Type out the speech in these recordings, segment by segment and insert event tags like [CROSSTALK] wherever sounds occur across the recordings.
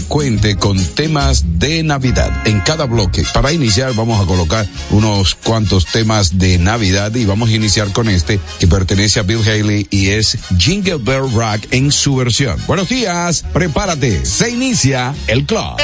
cuente con temas de Navidad en cada bloque. Para iniciar vamos a colocar unos cuantos temas de Navidad y vamos a iniciar con este que pertenece a Bill Haley y es Jingle Bell Rock en su versión. Buenos días, prepárate, se inicia el club.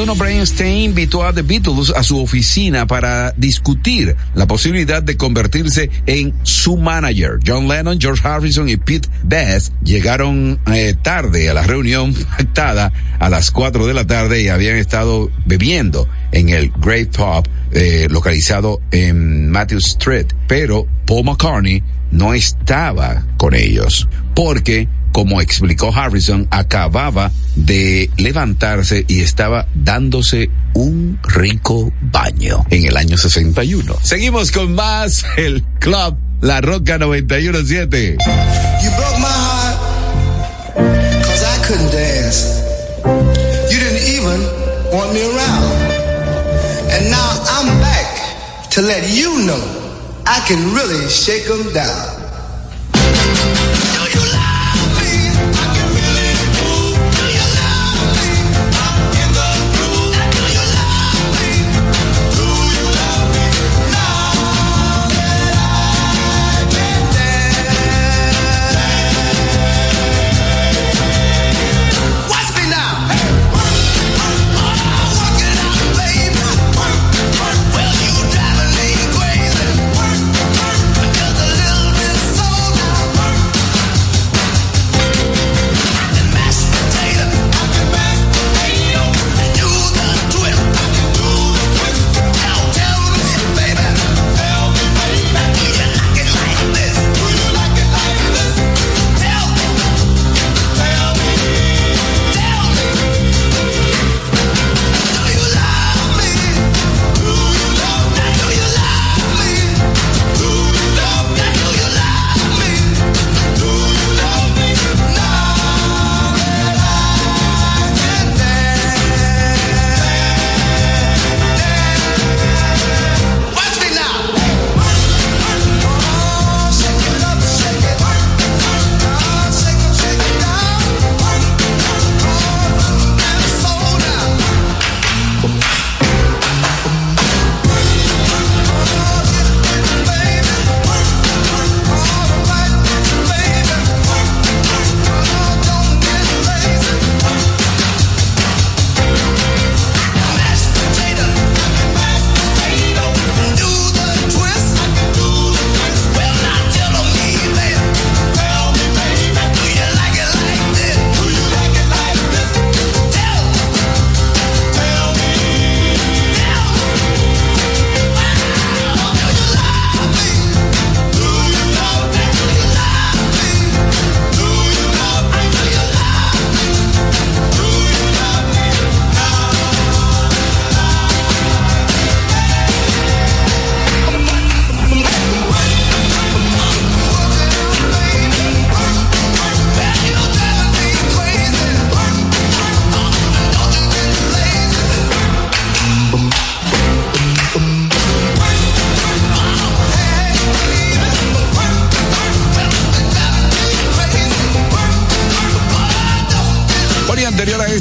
2021, Brian Stein invitó a The Beatles a su oficina para discutir la posibilidad de convertirse en su manager. John Lennon, George Harrison y Pete Best llegaron eh, tarde a la reunión [LAUGHS] pactada a las 4 de la tarde y habían estado bebiendo en el Great Pub eh, localizado en Matthew Street, pero Paul McCartney no estaba con ellos porque como explicó Harrison, acababa de levantarse y estaba dándose un rico baño en el año 61. Seguimos con más el Club La Roca 917. You broke my heart cause I couldn't dance. You didn't even want me around. And now I'm back to let you know I can really shake them down.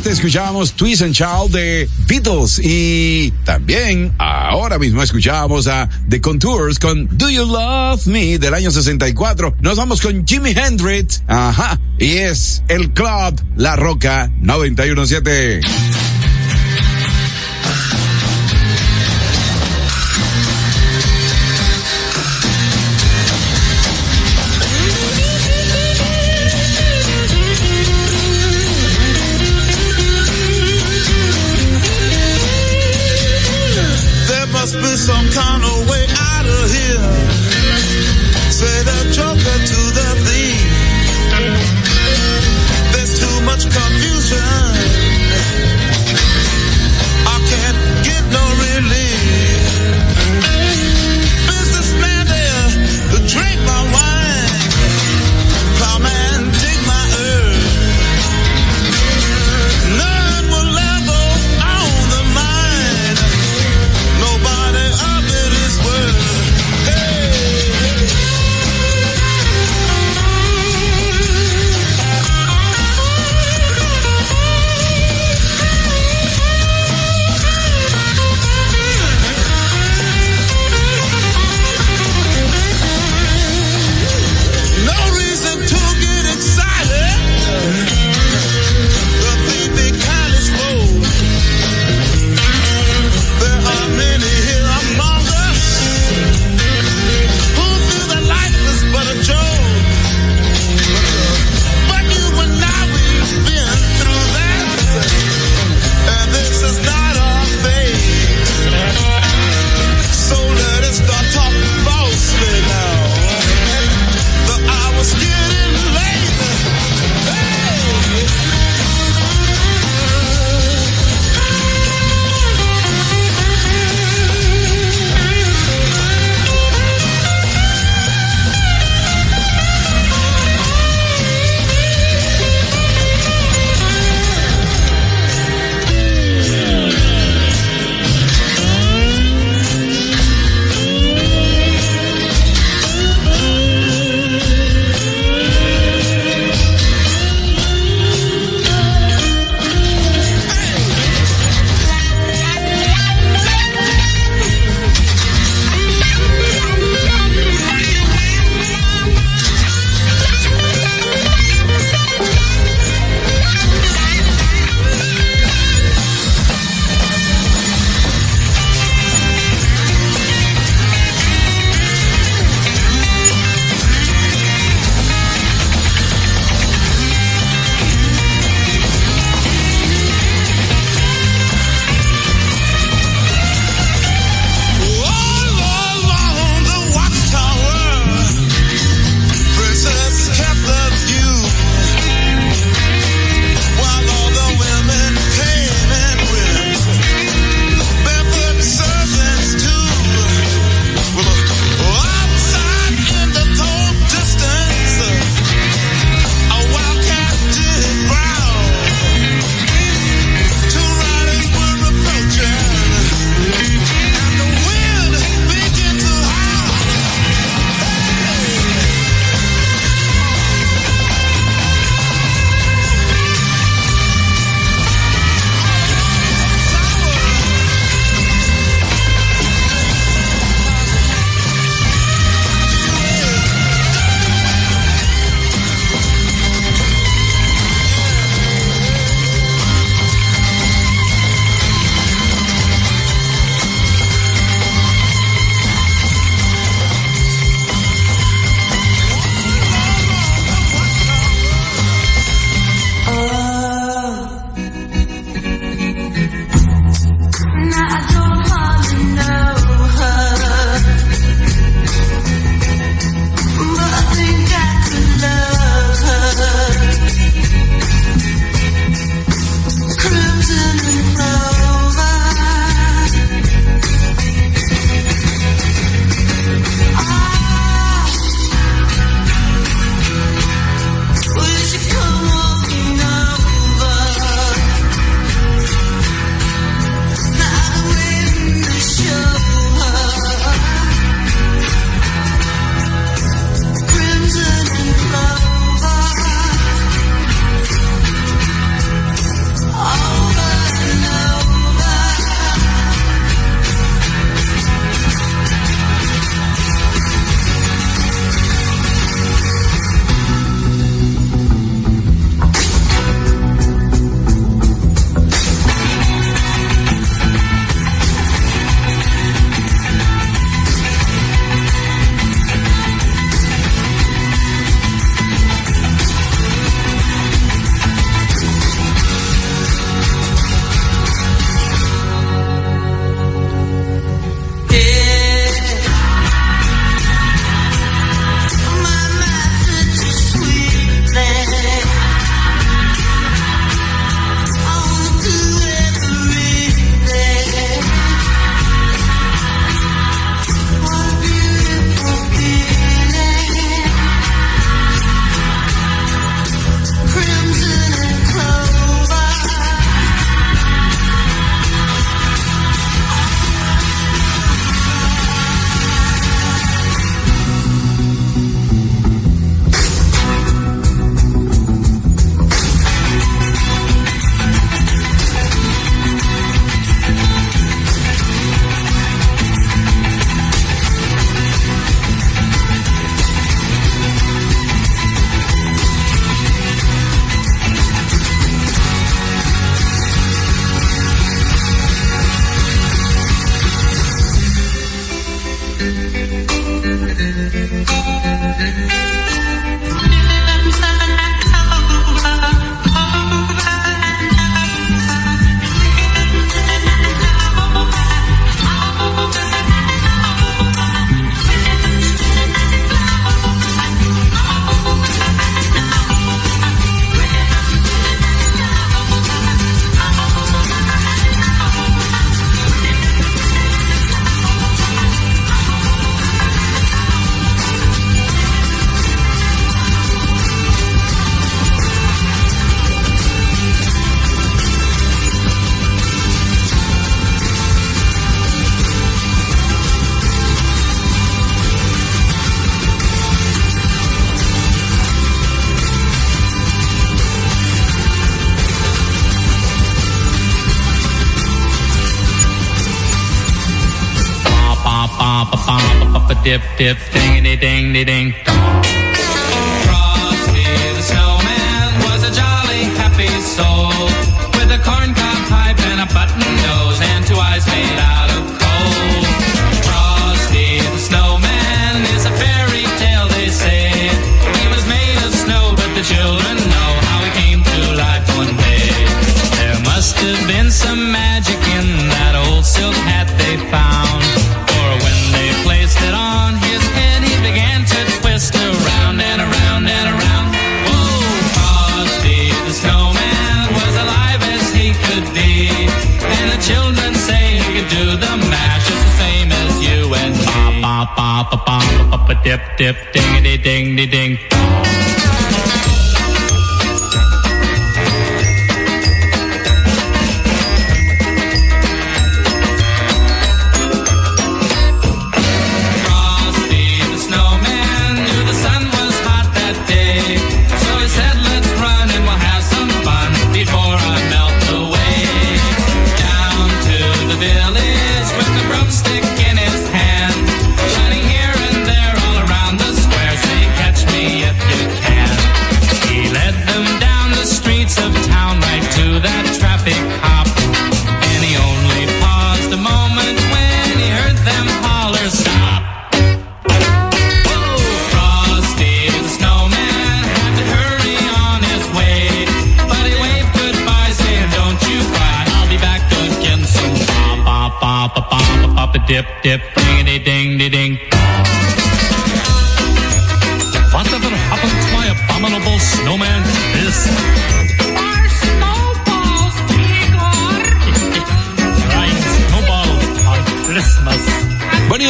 Escuchábamos Twist and Child de Beatles y también ahora mismo escuchábamos a The Contours con Do You Love Me del año 64. Nos vamos con Jimi Hendrix, ajá, y es el club La Roca 917. dip, dip, dingity, ding, ding, ding. Frosty the snowman was a jolly, happy soul with a corncob pipe and a button nose and two eyes made out. dip, dip, ding, ding, ding, ding.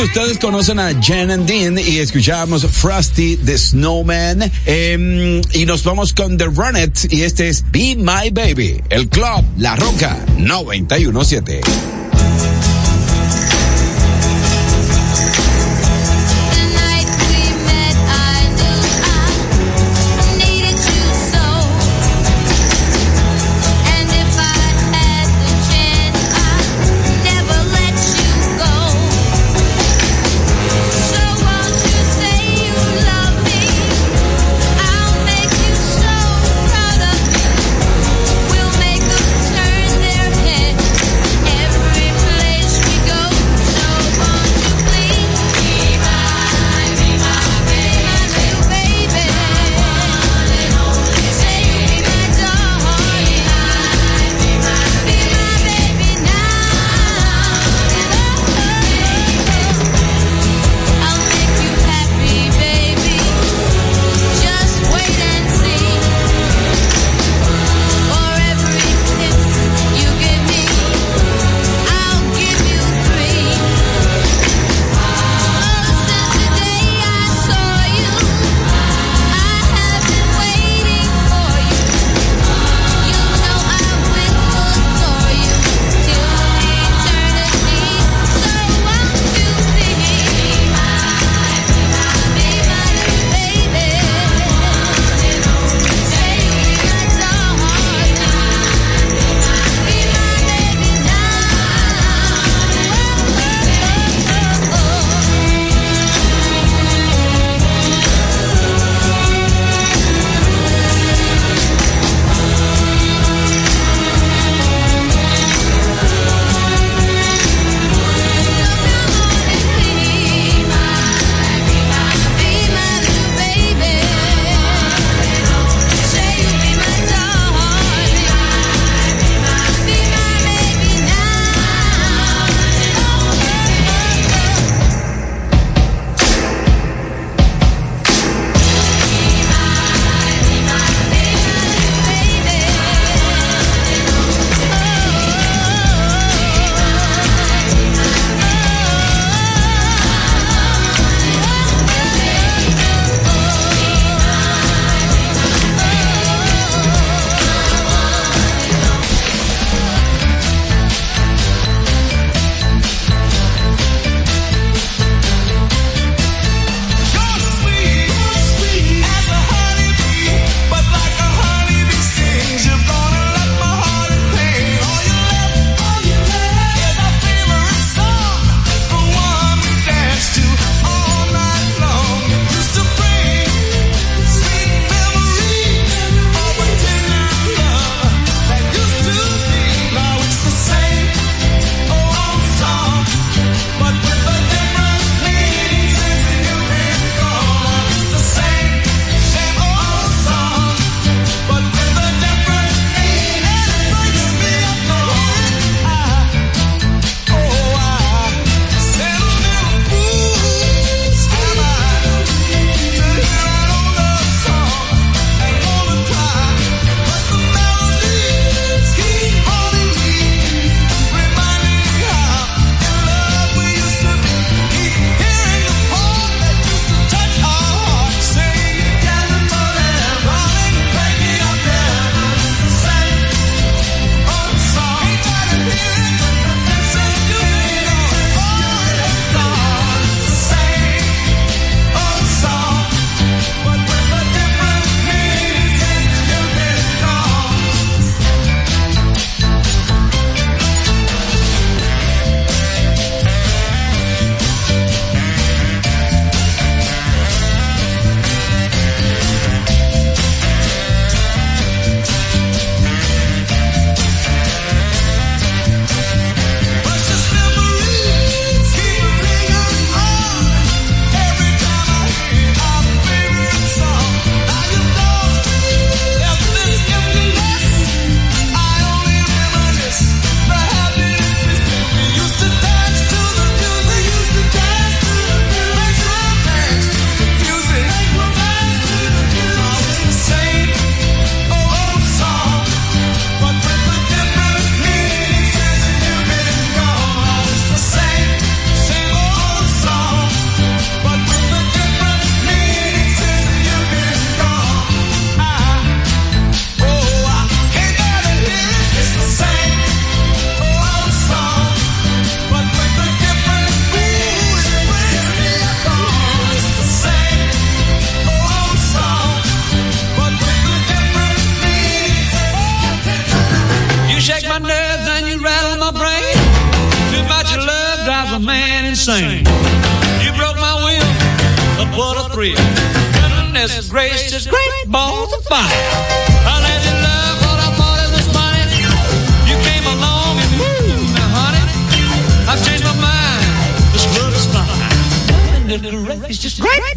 ustedes conocen a Jen and Dean y escuchamos Frosty the Snowman. Em, y nos vamos con The Runnets y este es Be My Baby, el club La Roca 917.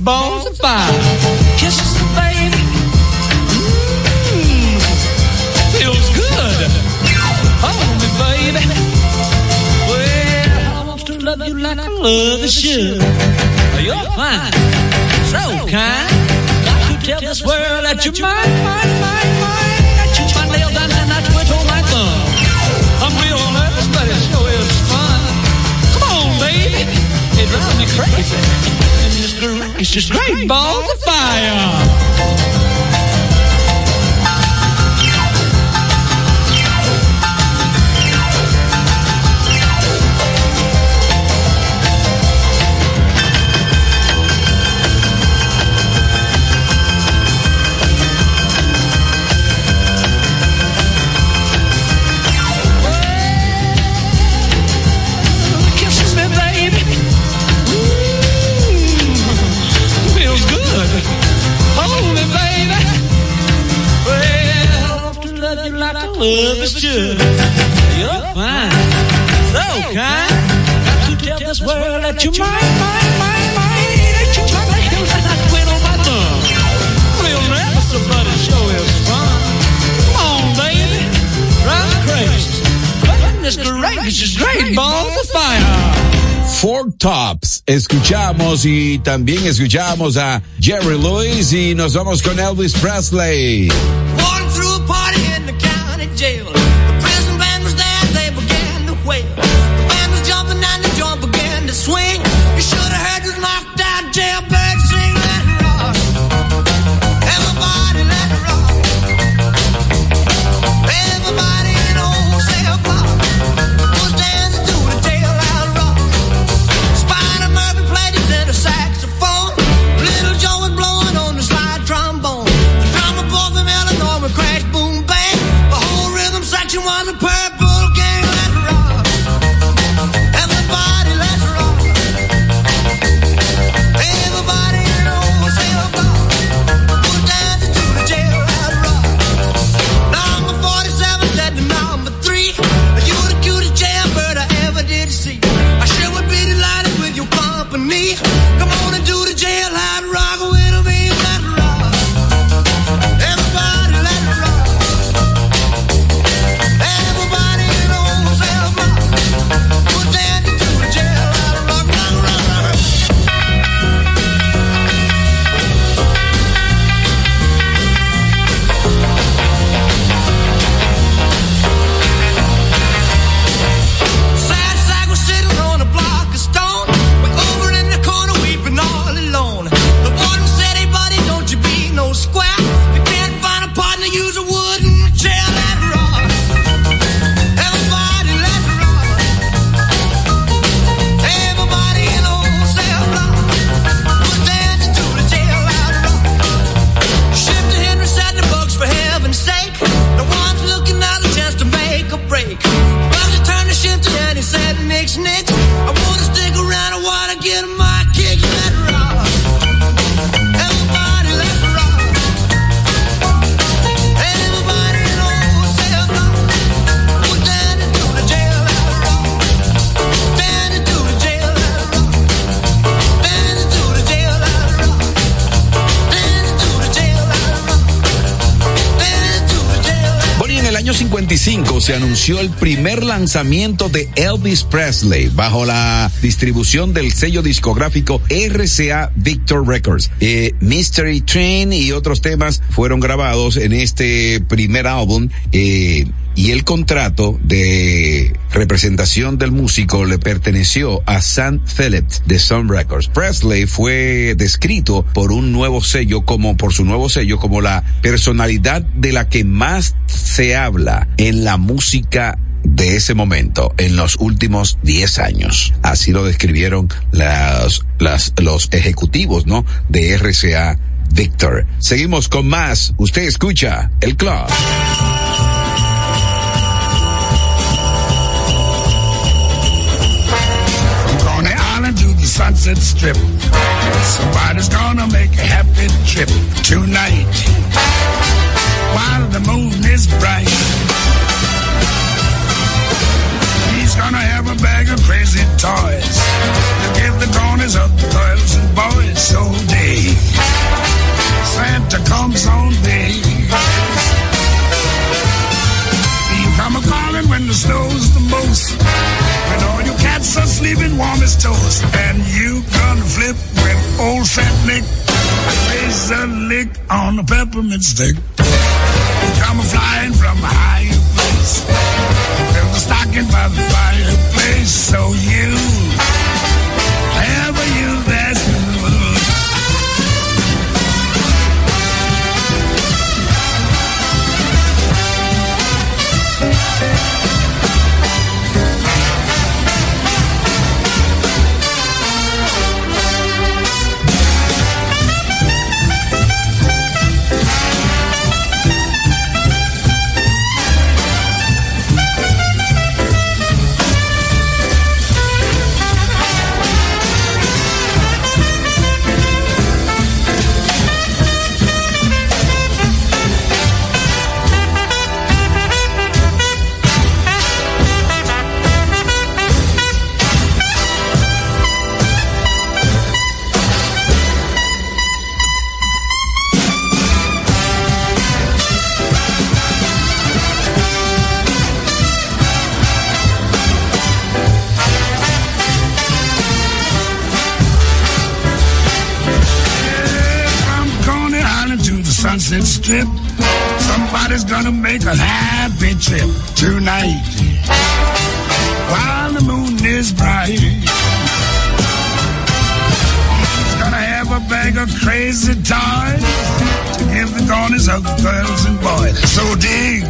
Balls of fire. Kisses, the baby. Mmm, feels good. Hold me, baby. Well, I want to love you like I love should. You're fine, so kind. Got to tell this world that you're mine, mine, mine, mine. That you my nails down and I twiddle my thumb. I'm real nervous, but it sure is fun. Come on, baby. It drives me crazy. It's just great. Balls of fire. Tops. Escuchamos y también escuchamos a Jerry Lewis y nos vamos con Elvis Presley. Año 55 se anunció el primer lanzamiento de Elvis Presley bajo la distribución del sello discográfico RCA Victor Records. Eh, Mystery Train y otros temas fueron grabados en este primer álbum. eh, y el contrato de representación del músico le perteneció a Sam Phillips de Sun Records. Presley fue descrito por un nuevo sello como, por su nuevo sello como la personalidad de la que más se habla en la música de ese momento en los últimos 10 años. Así lo describieron las, las, los ejecutivos, ¿no? De RCA Victor. Seguimos con más. Usted escucha el club. Sunset Strip. Somebody's gonna make a happy trip tonight. While the moon is bright. He's gonna have a bag of crazy toys to give the corners of the girls and boys so day. Santa comes on day. You come a calling when the snow's the most. Cats are sleeping warm as toast. And you gonna flip with old Saint Nick lays a lick on a peppermint stick. Come a flying from a higher place. Fill the stocking by the fireplace. So you, Strip. Somebody's gonna make a happy trip tonight. While the moon is bright. He's gonna have a bag of crazy toys to give the corners of girls and boys. So dig.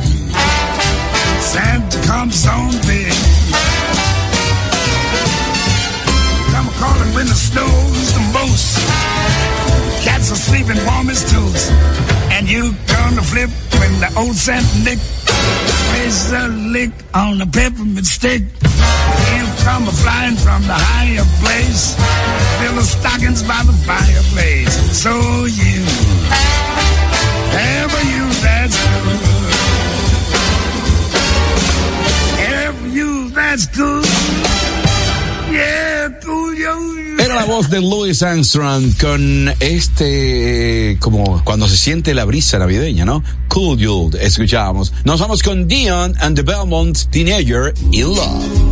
Santa comes on big. Come calling when the snow's the most. Cats are sleeping warm as toast. And you gonna flip when the old Saint Nick plays a lick on the peppermint stick. You come a flying from the higher place. Fill the stockings by the fireplace. So you, ever you that's good. Ever you that's good. Yeah. Era la voz de Louis Armstrong con este, como cuando se siente la brisa navideña, ¿no? Cool Youth, escuchábamos. Nos vamos con Dion and the Belmont Teenager in Love.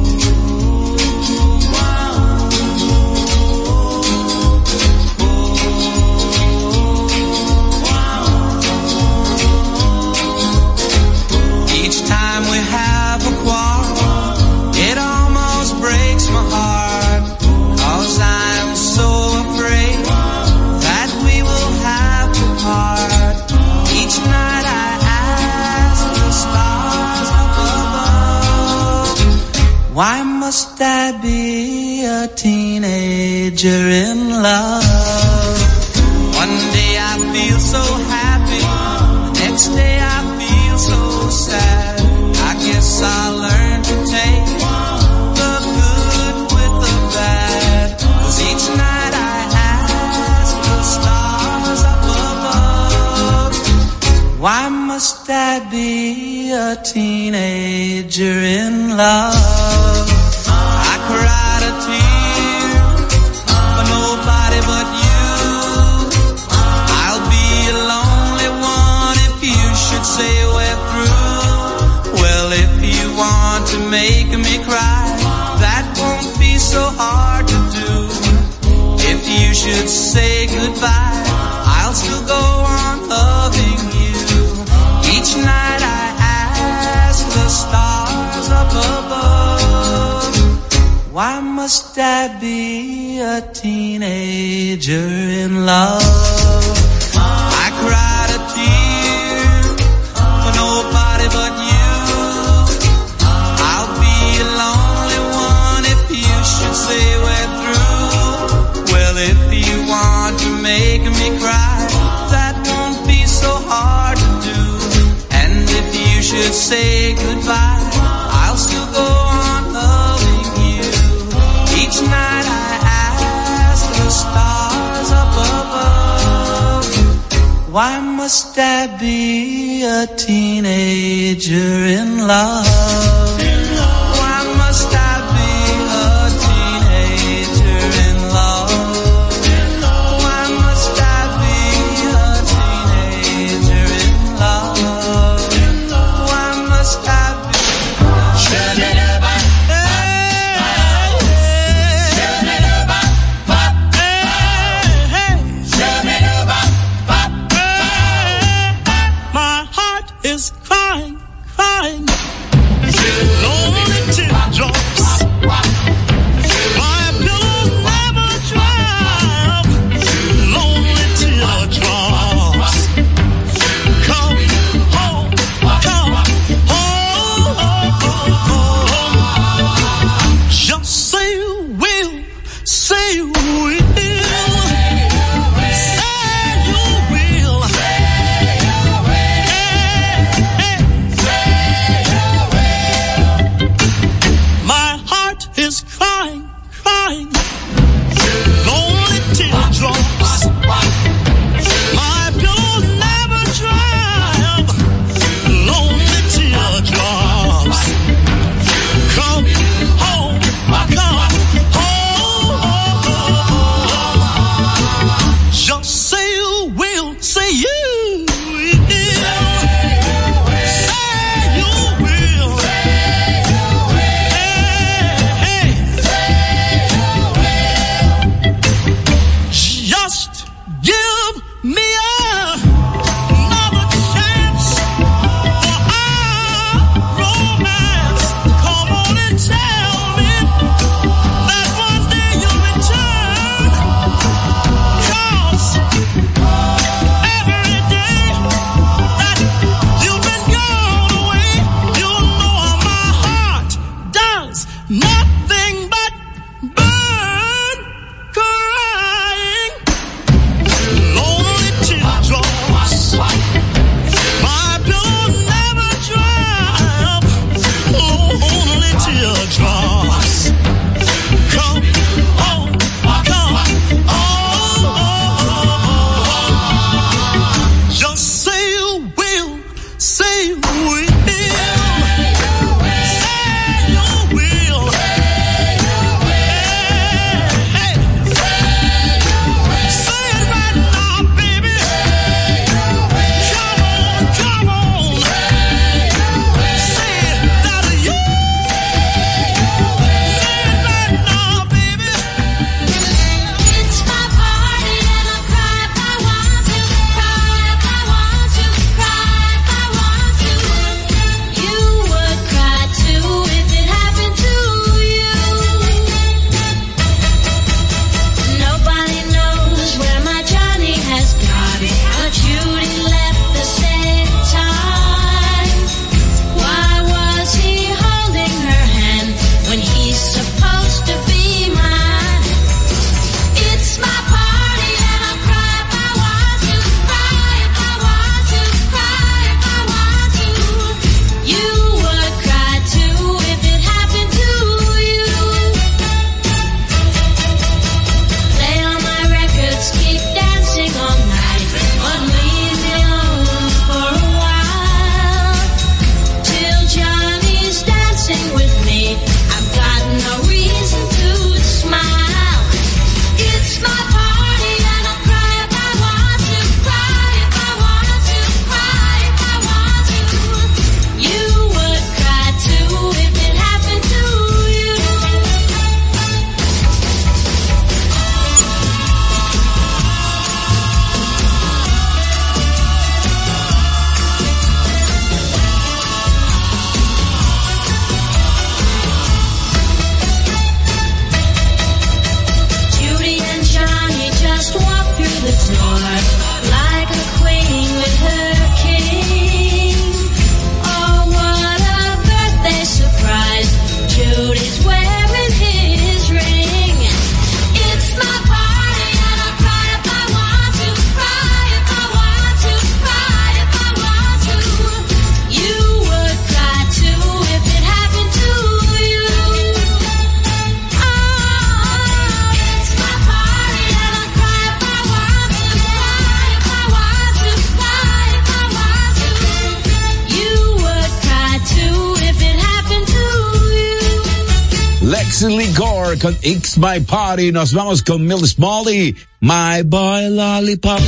My Party. Nos vamos con Mills Molly. My Boy Lollipop.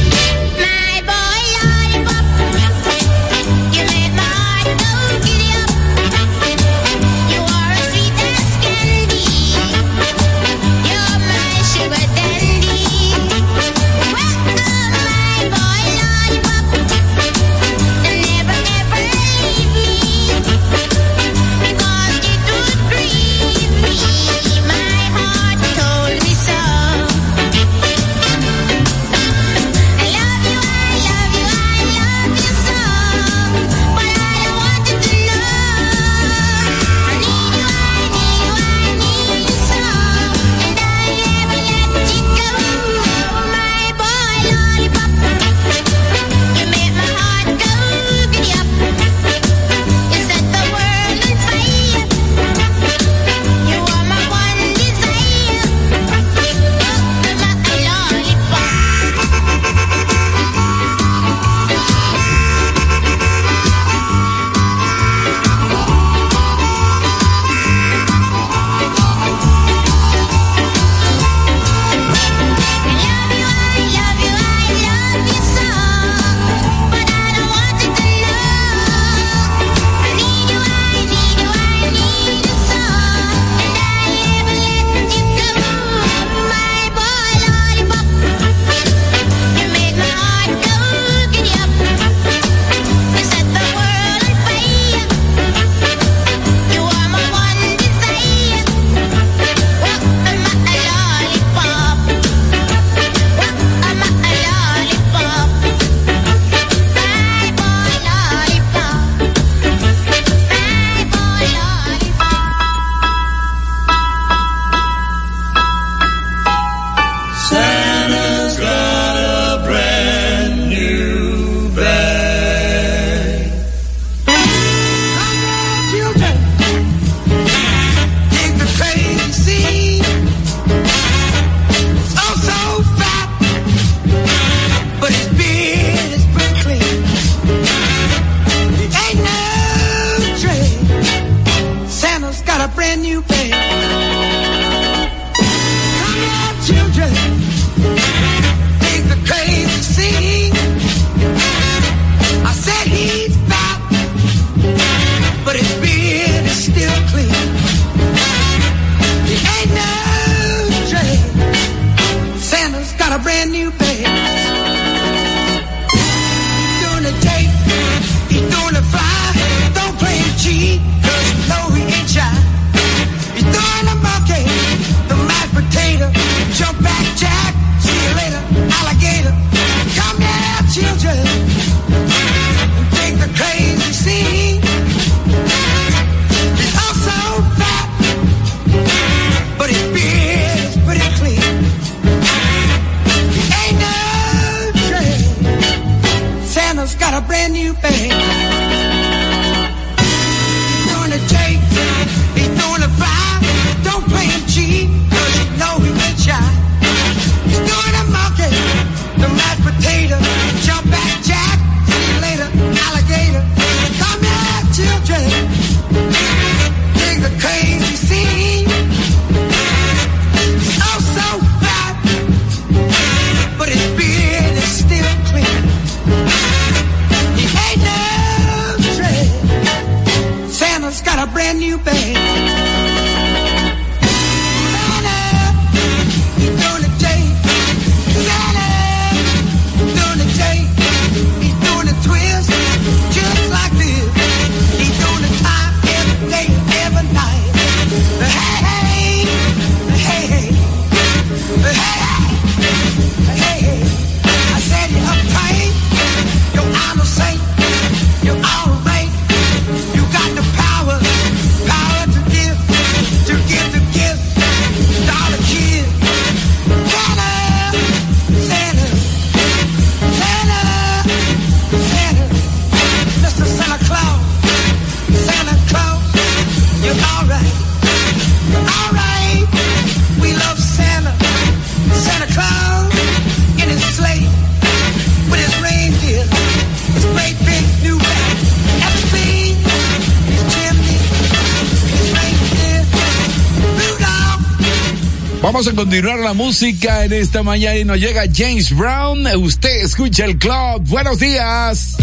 Vamos a continuar la música en esta mañana y nos llega James Brown. Usted escucha el club. Buenos días.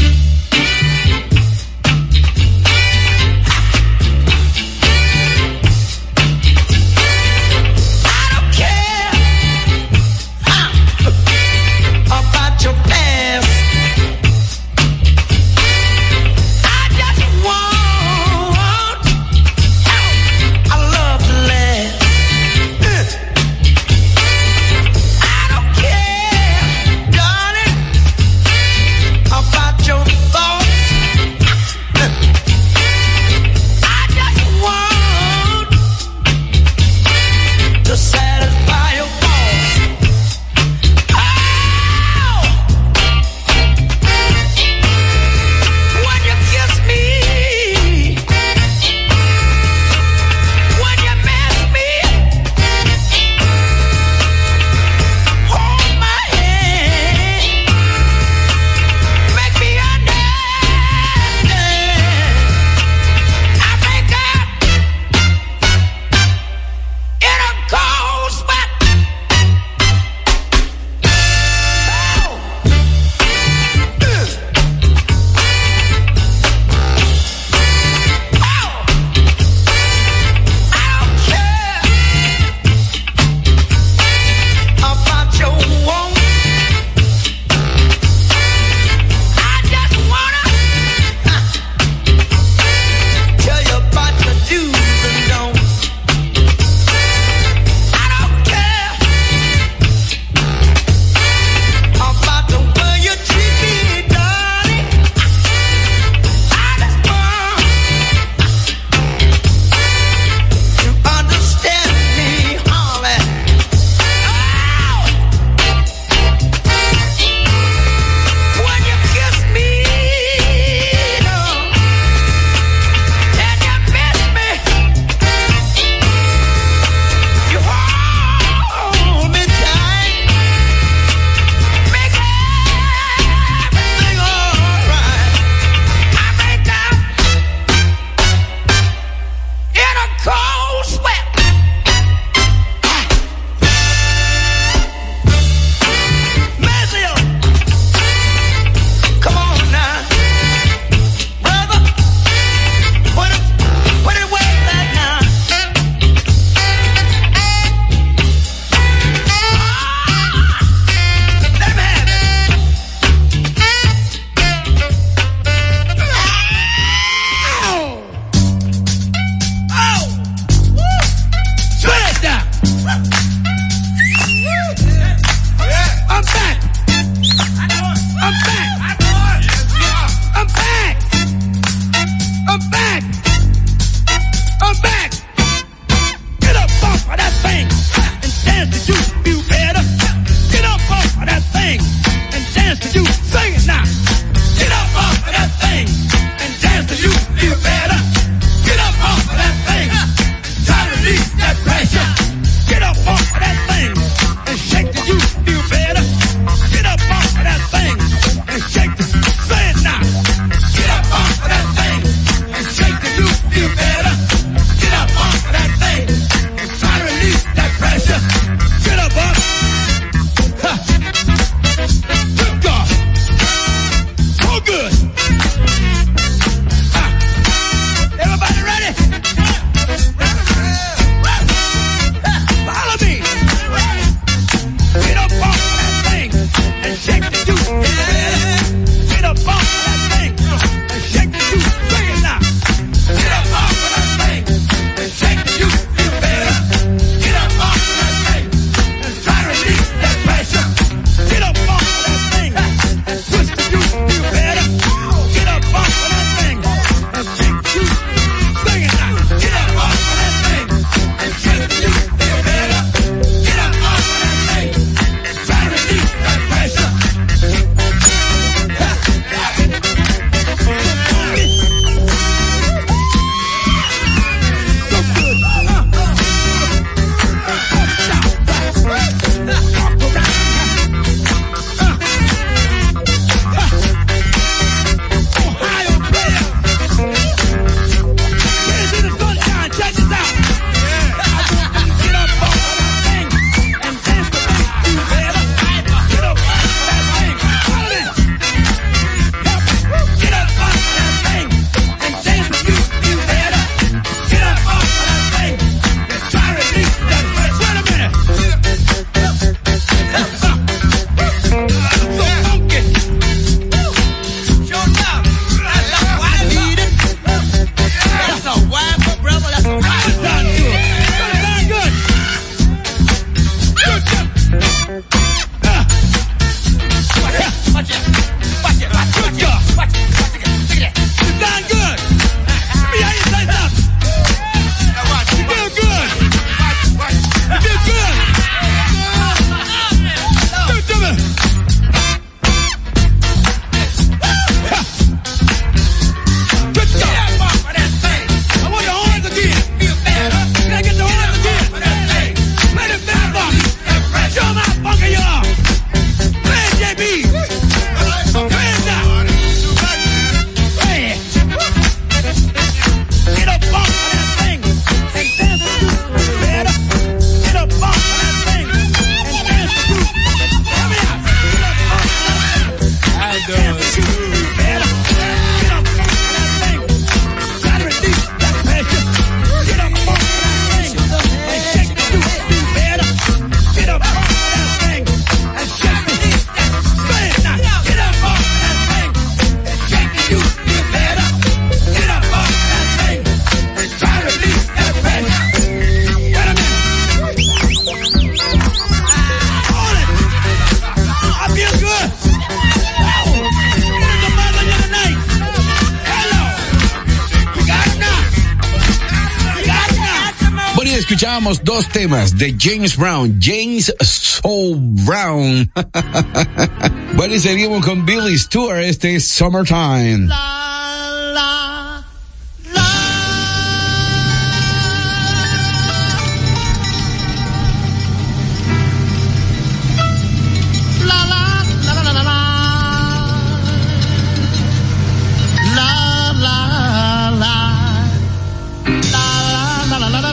más de James Brown, James Soul Brown. [LAUGHS] bueno, y seguimos con Billy Stewart, este Summertime.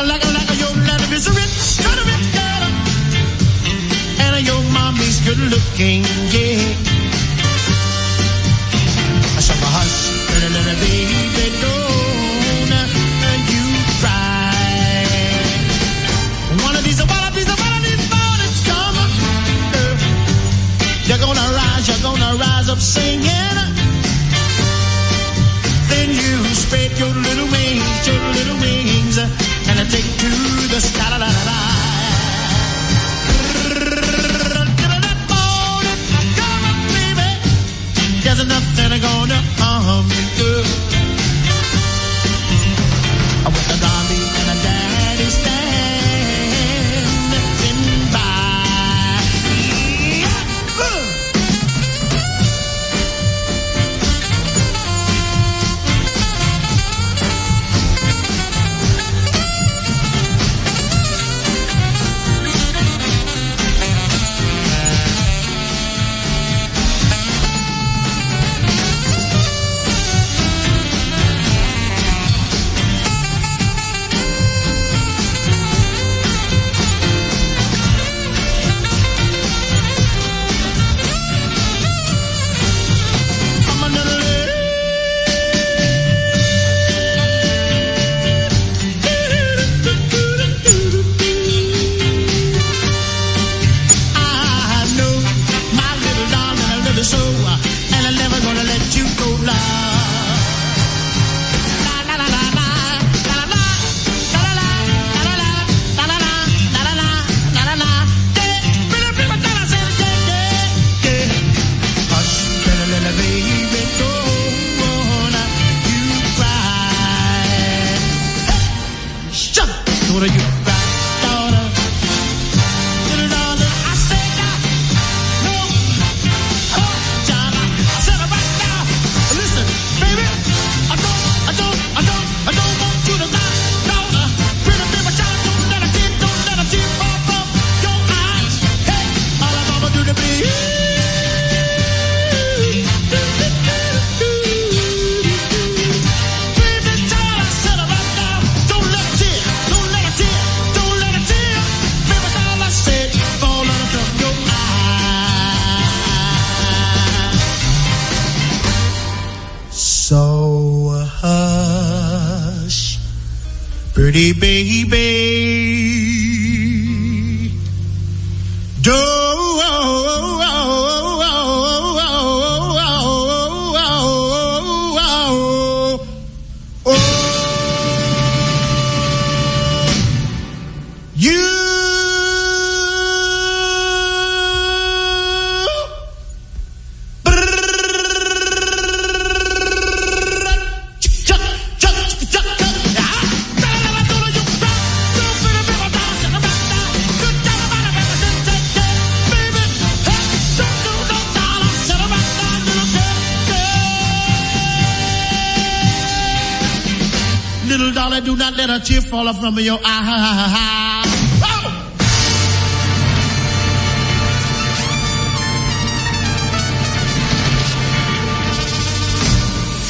a, like a, like a, your daddy a rich, kind rich daddy. And uh, mommy's good looking, yeah. So hush, little, little baby, don't you cry. One of these, one of these, one of these mornings you're gonna rise, you're gonna rise up singing. estar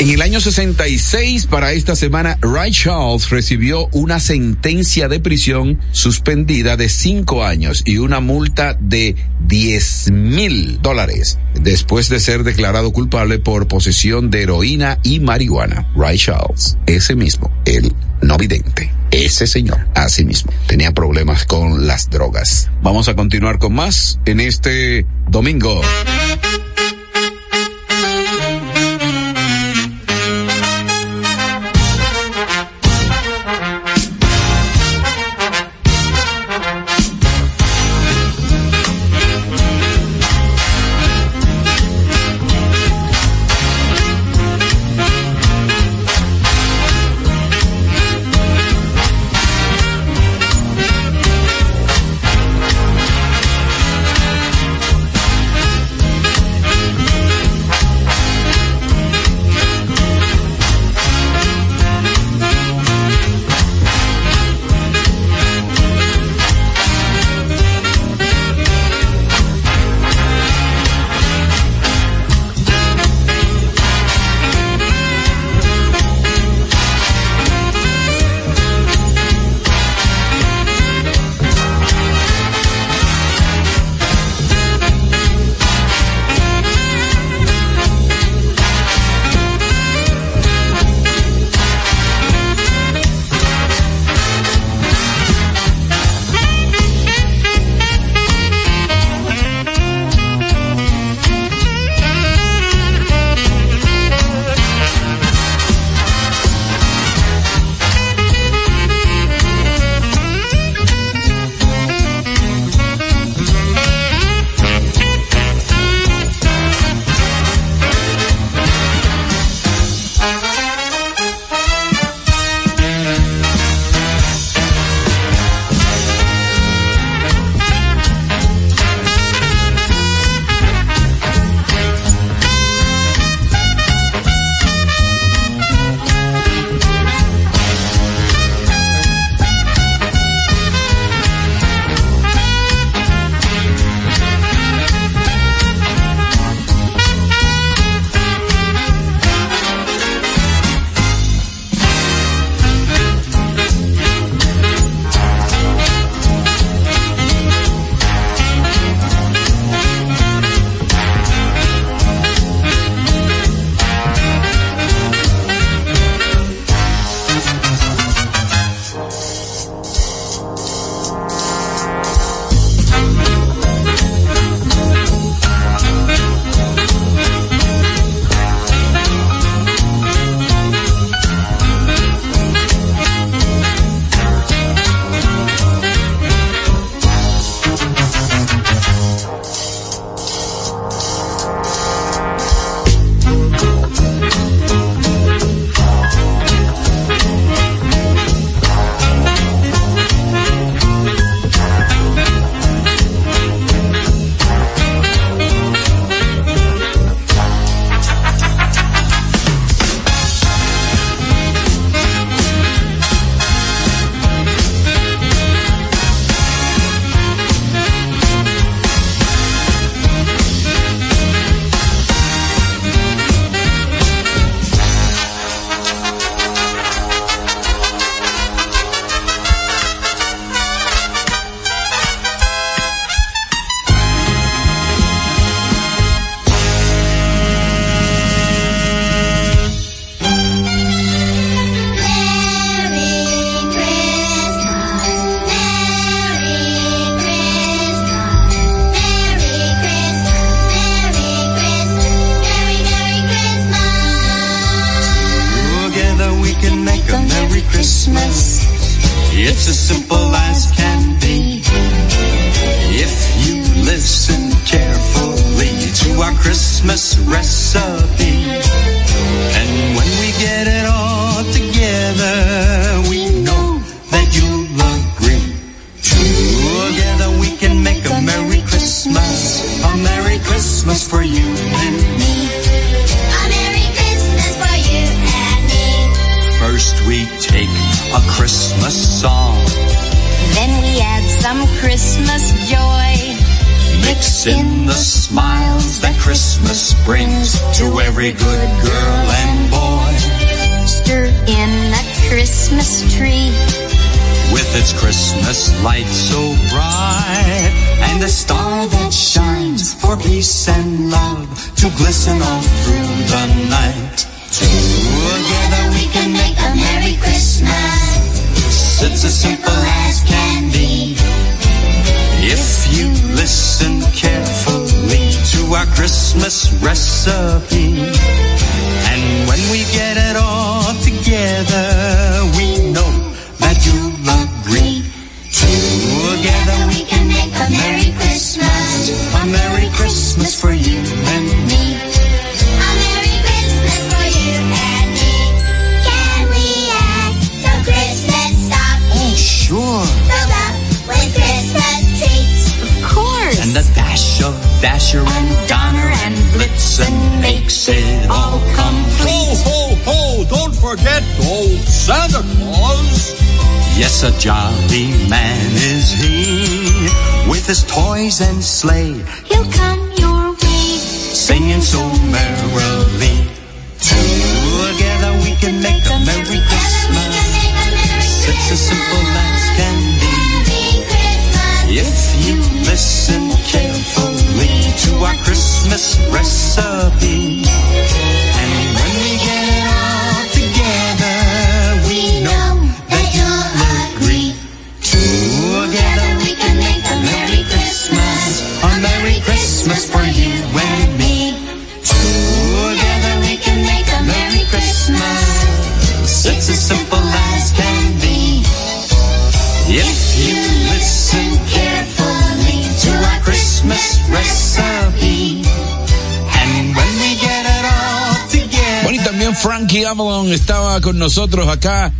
En el año 66, para esta semana, Ray Charles recibió una sentencia de prisión suspendida de cinco años y una multa de 10 mil dólares después de ser declarado culpable por posesión de heroína y marihuana. Ray Charles, ese mismo, él no vidente. Ese señor, así mismo, tenía problemas con las drogas. Vamos a continuar con más en este domingo.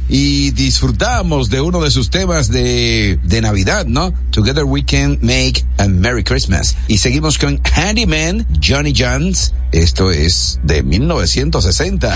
y disfrutamos de uno de sus temas de, de Navidad, ¿no? Together we can make a Merry Christmas. Y seguimos con Handyman, Johnny Johns. Esto es de 1960.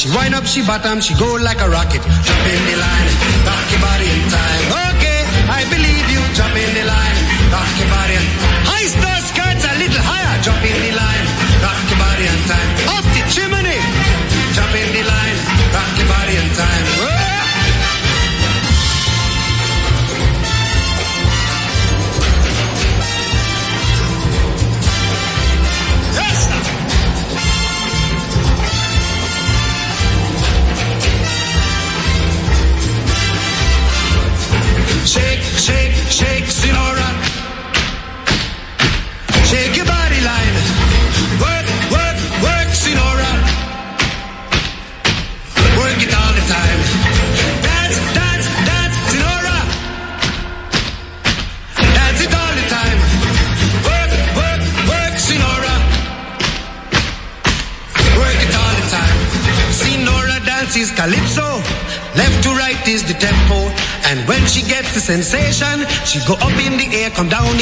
She wind up, she bottom, she go like a rocket. Jump in the line.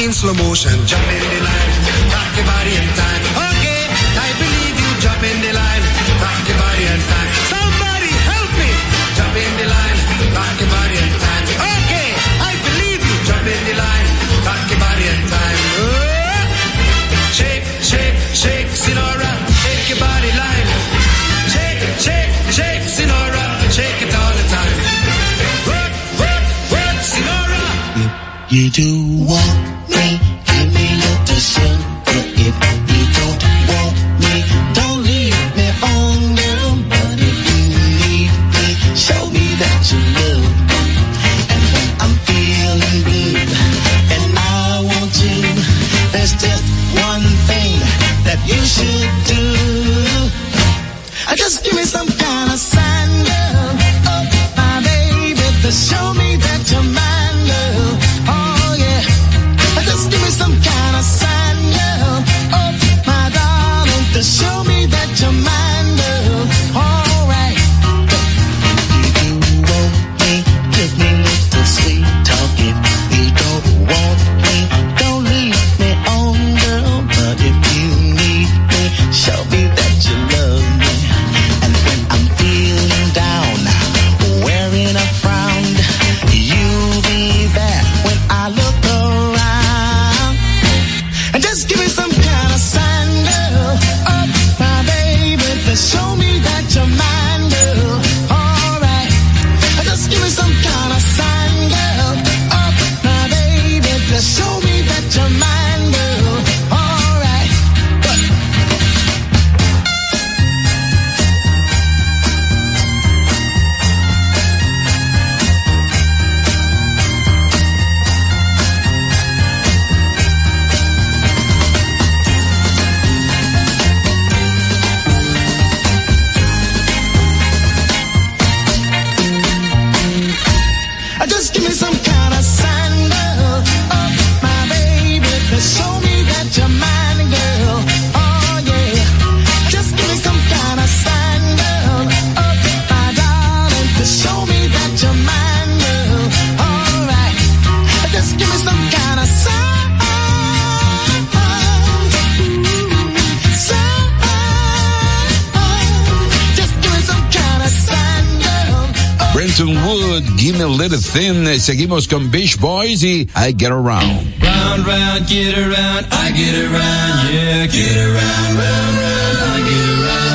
in slow motion. Jump y seguimos con Beach Boys y I Get Around. Round, round, get around, I get around, yeah, get around, round, round, I get around.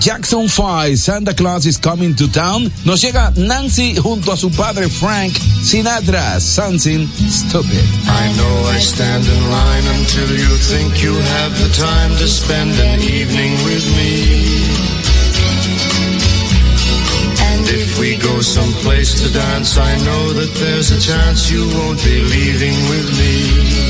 Jackson 5, Santa Claus is Coming to Town, nos llega Nancy junto a su padre Frank Sinatra, Something Stupid. I know I stand in line until you think you have the time to spend an evening with me. And If we go someplace to dance, I know that there's a chance you won't be leaving with me.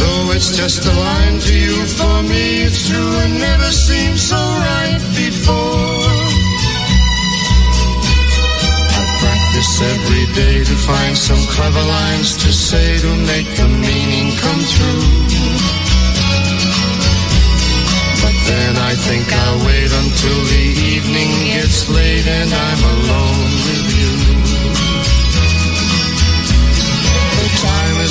Though it's just a line to you, for me it's true and never seemed so right before. I practice every day to find some clever lines to say to make the meaning come through. But then I think I'll wait until the evening gets late and I'm alone with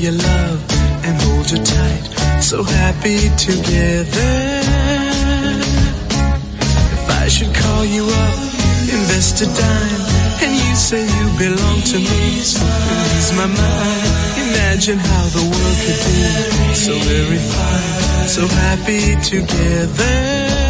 The girl you love and hold you tight. So happy together. If I should call you up, invest a dime, and you say you belong to me, ease my mind. Imagine how the world could be so very fine, so happy together.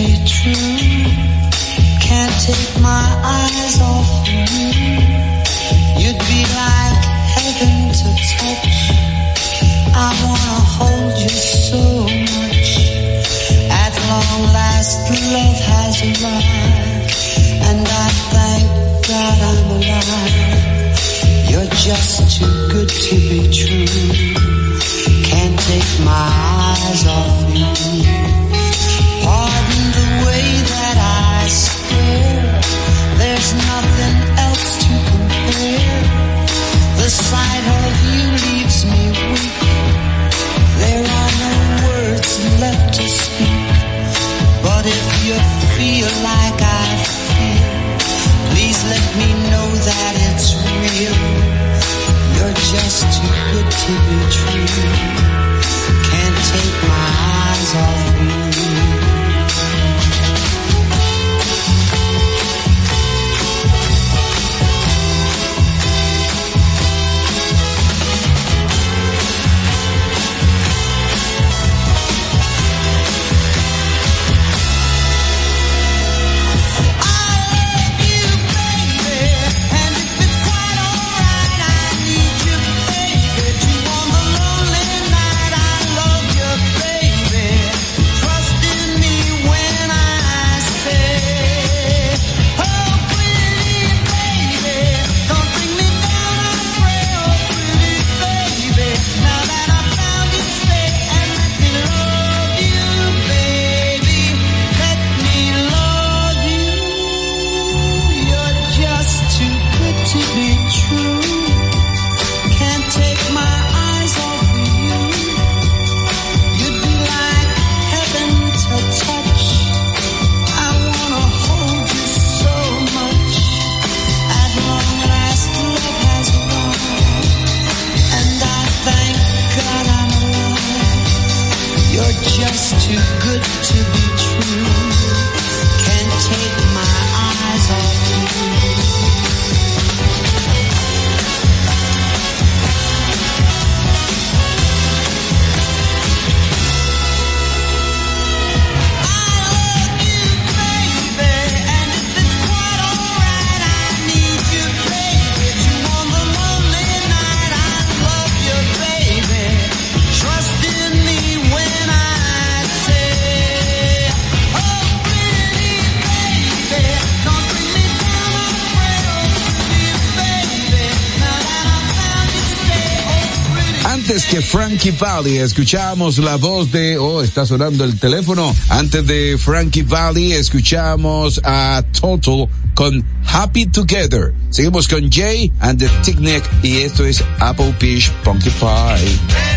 离去。Frankie Valley. Escuchamos la voz de. Oh, está sonando el teléfono. Antes de Frankie Valley, escuchamos a Total con Happy Together. Seguimos con Jay and the Ticknick y esto es Apple Peach Punky Pie.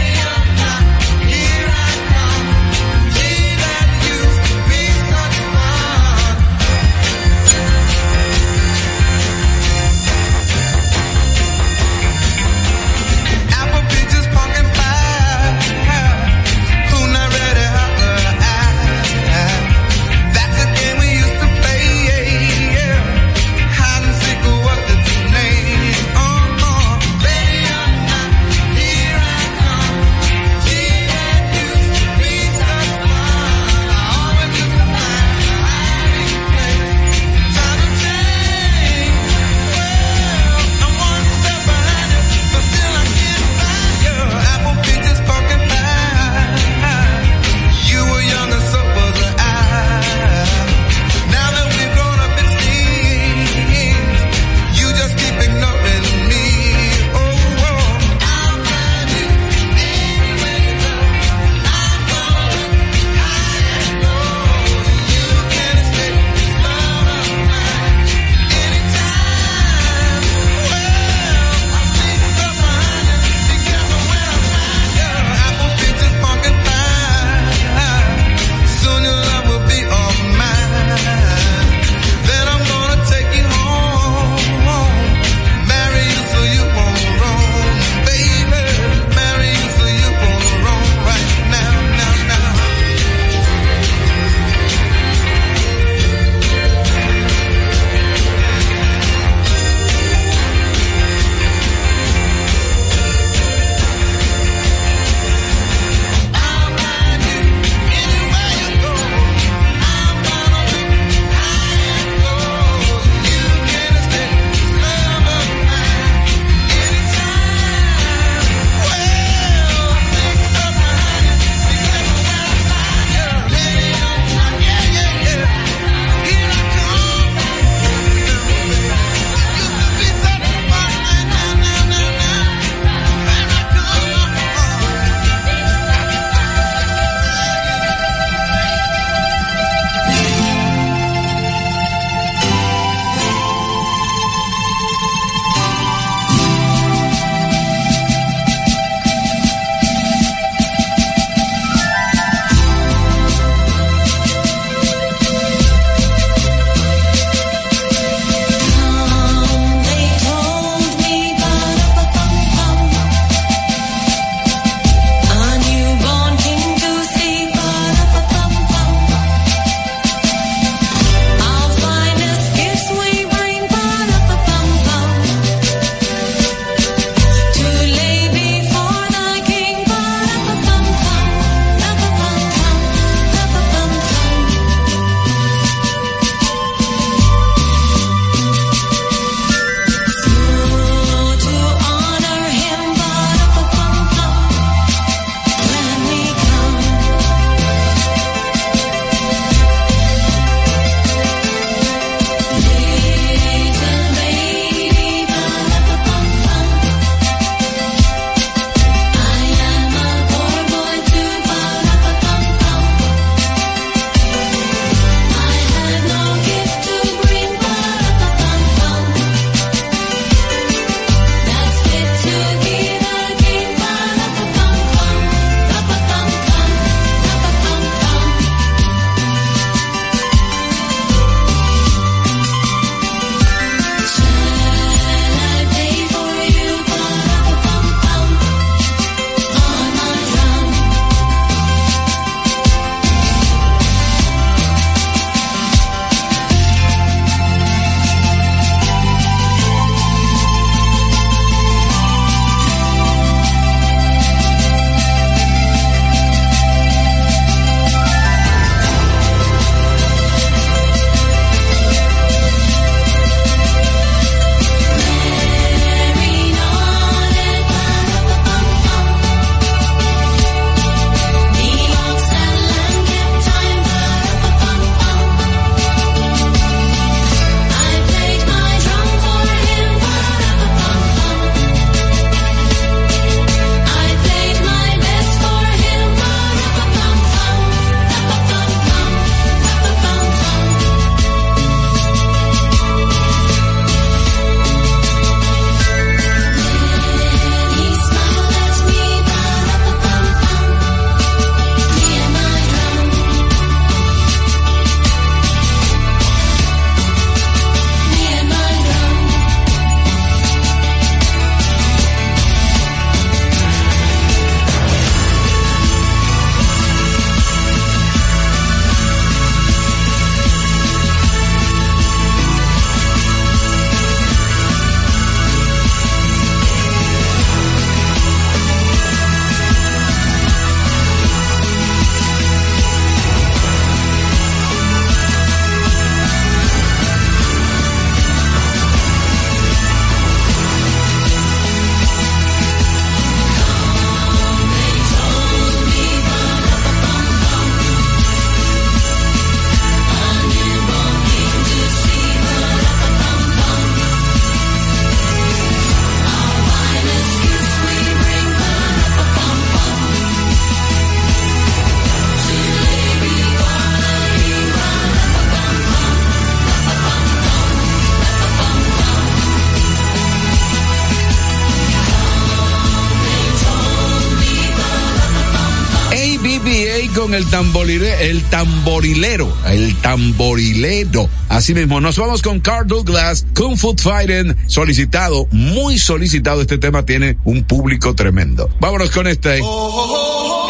tamborilero, el tamborilero, el tamborilero. Así mismo, nos vamos con Carl Douglas, Kung Fu Fighting, solicitado, muy solicitado. Este tema tiene un público tremendo. Vámonos con este. Oh, oh, oh,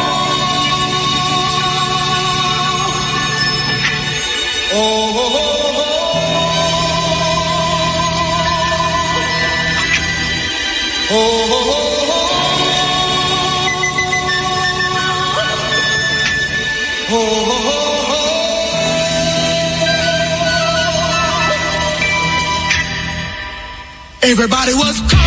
Oh, oh, oh, oh. oh, oh. oh Everybody was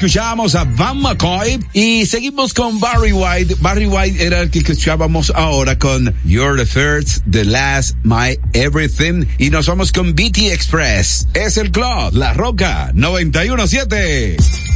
escuchábamos a Van McCoy y seguimos con Barry White. Barry White era el que escuchábamos ahora con You're the First, the Last, My Everything. Y nos vamos con BT Express. Es el club, La Roca 917.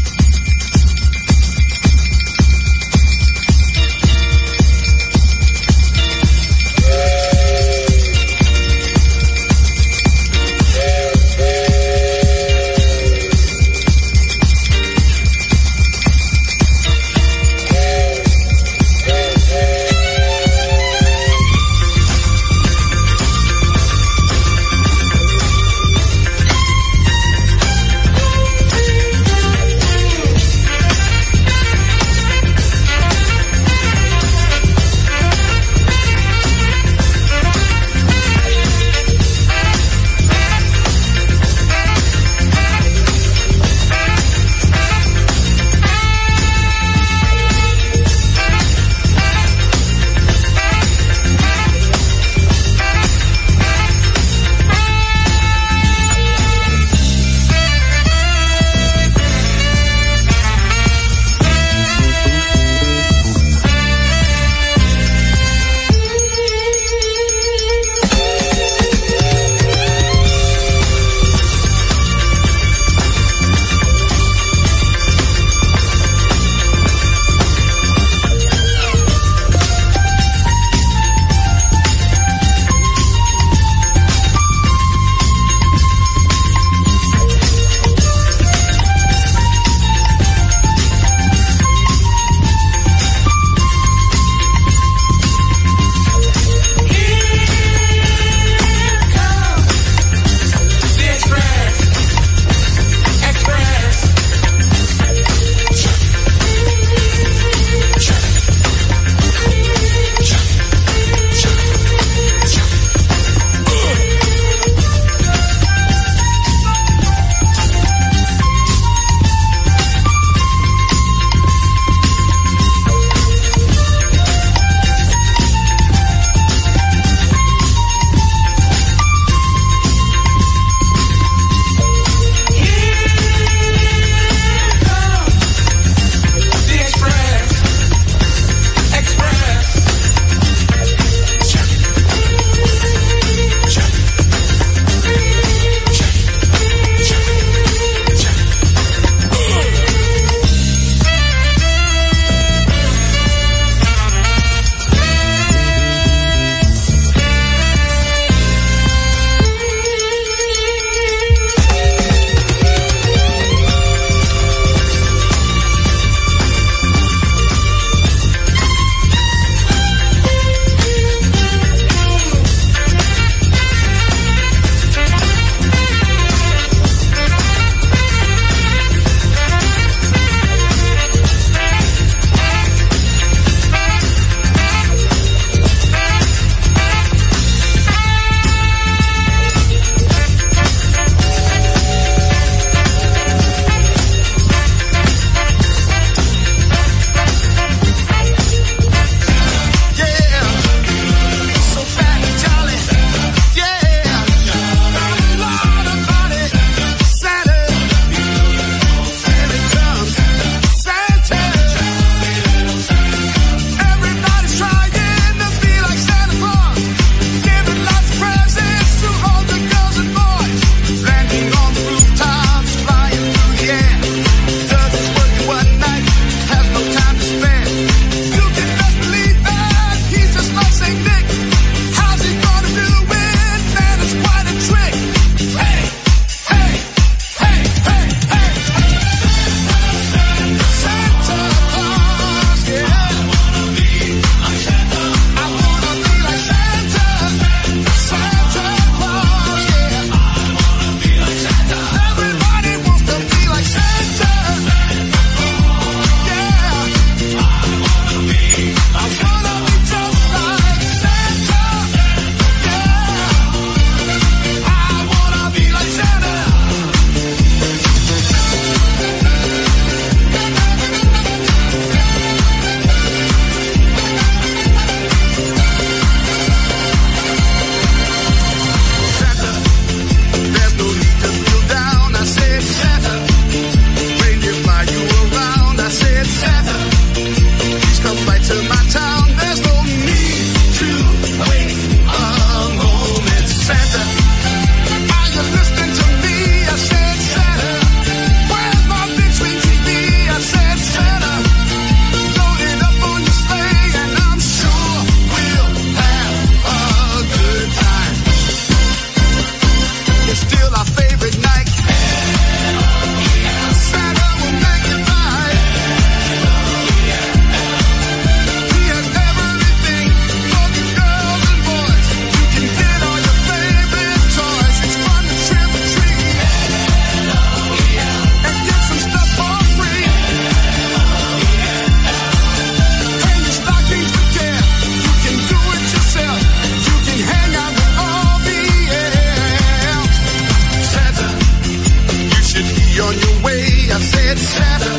I said Santa.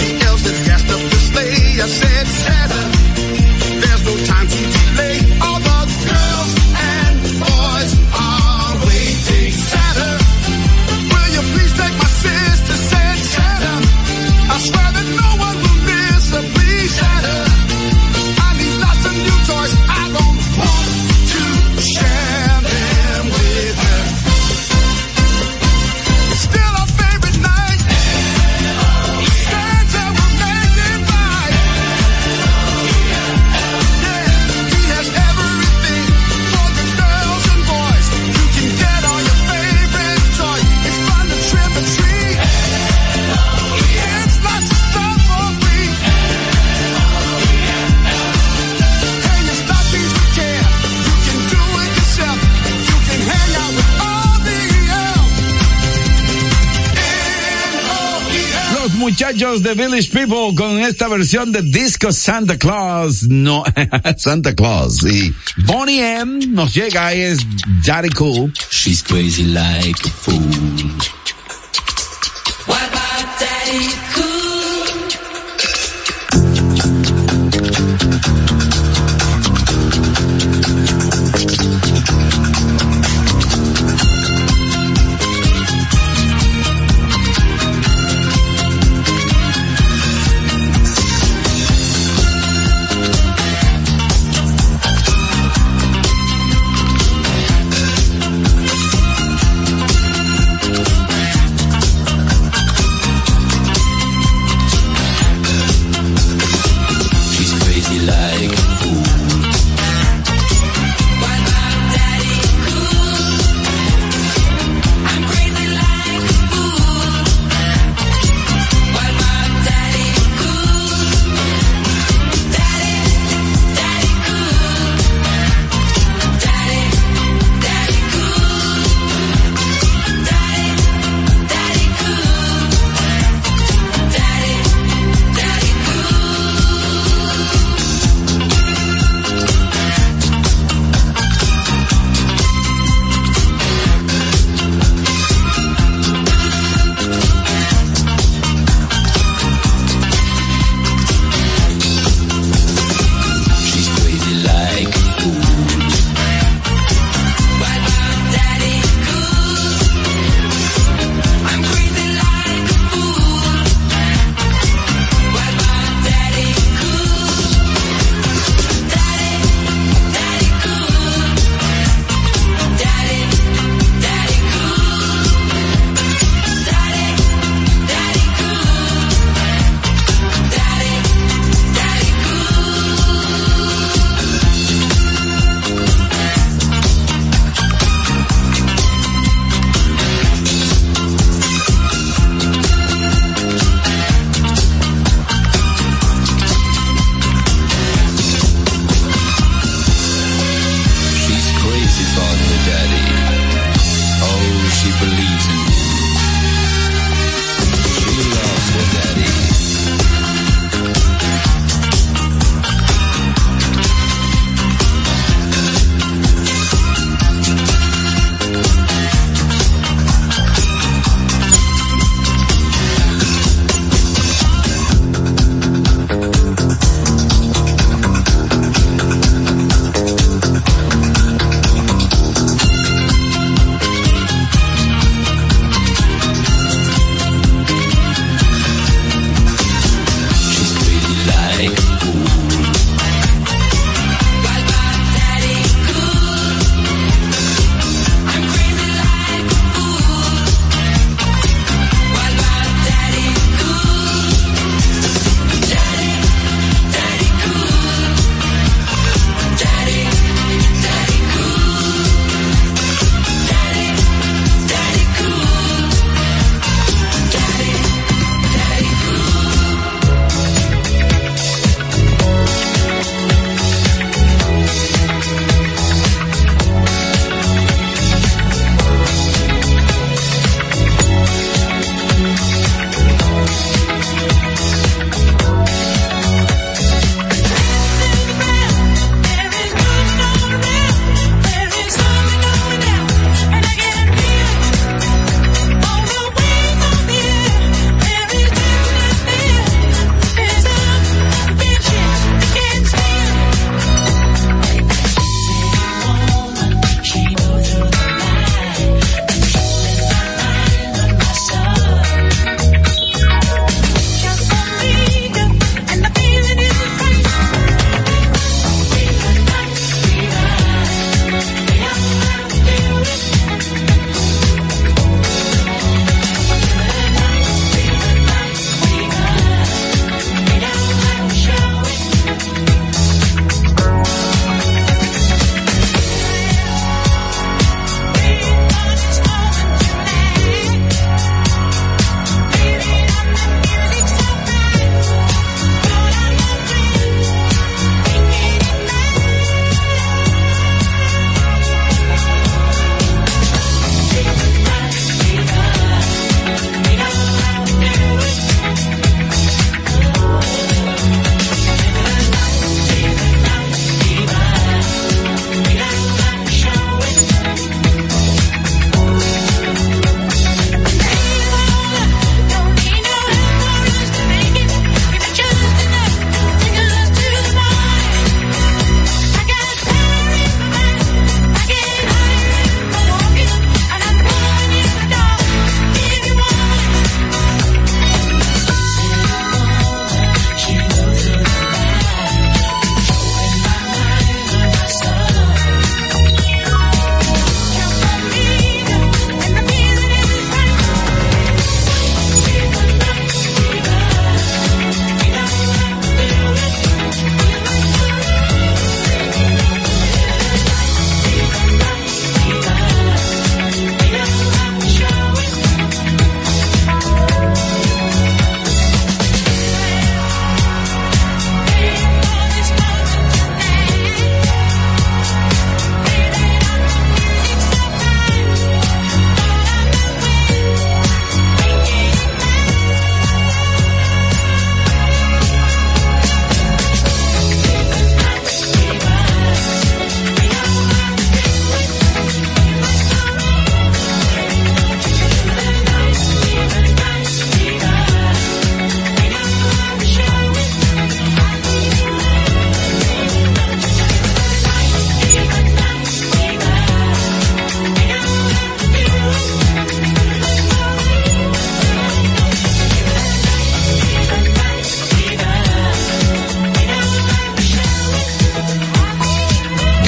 The elves that cast up the sleigh, I said Santa. There's no time to Ellos de Village People con esta versión de Disco Santa Claus. No, [LAUGHS] Santa Claus. Y Bonnie M nos llega y es Daddy Cool. She's crazy like a fool.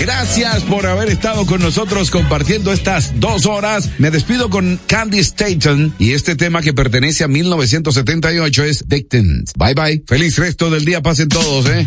Gracias por haber estado con nosotros compartiendo estas dos horas. Me despido con Candy Staton y este tema que pertenece a 1978 es Victims. Bye bye. Feliz resto del día. Pasen todos, eh.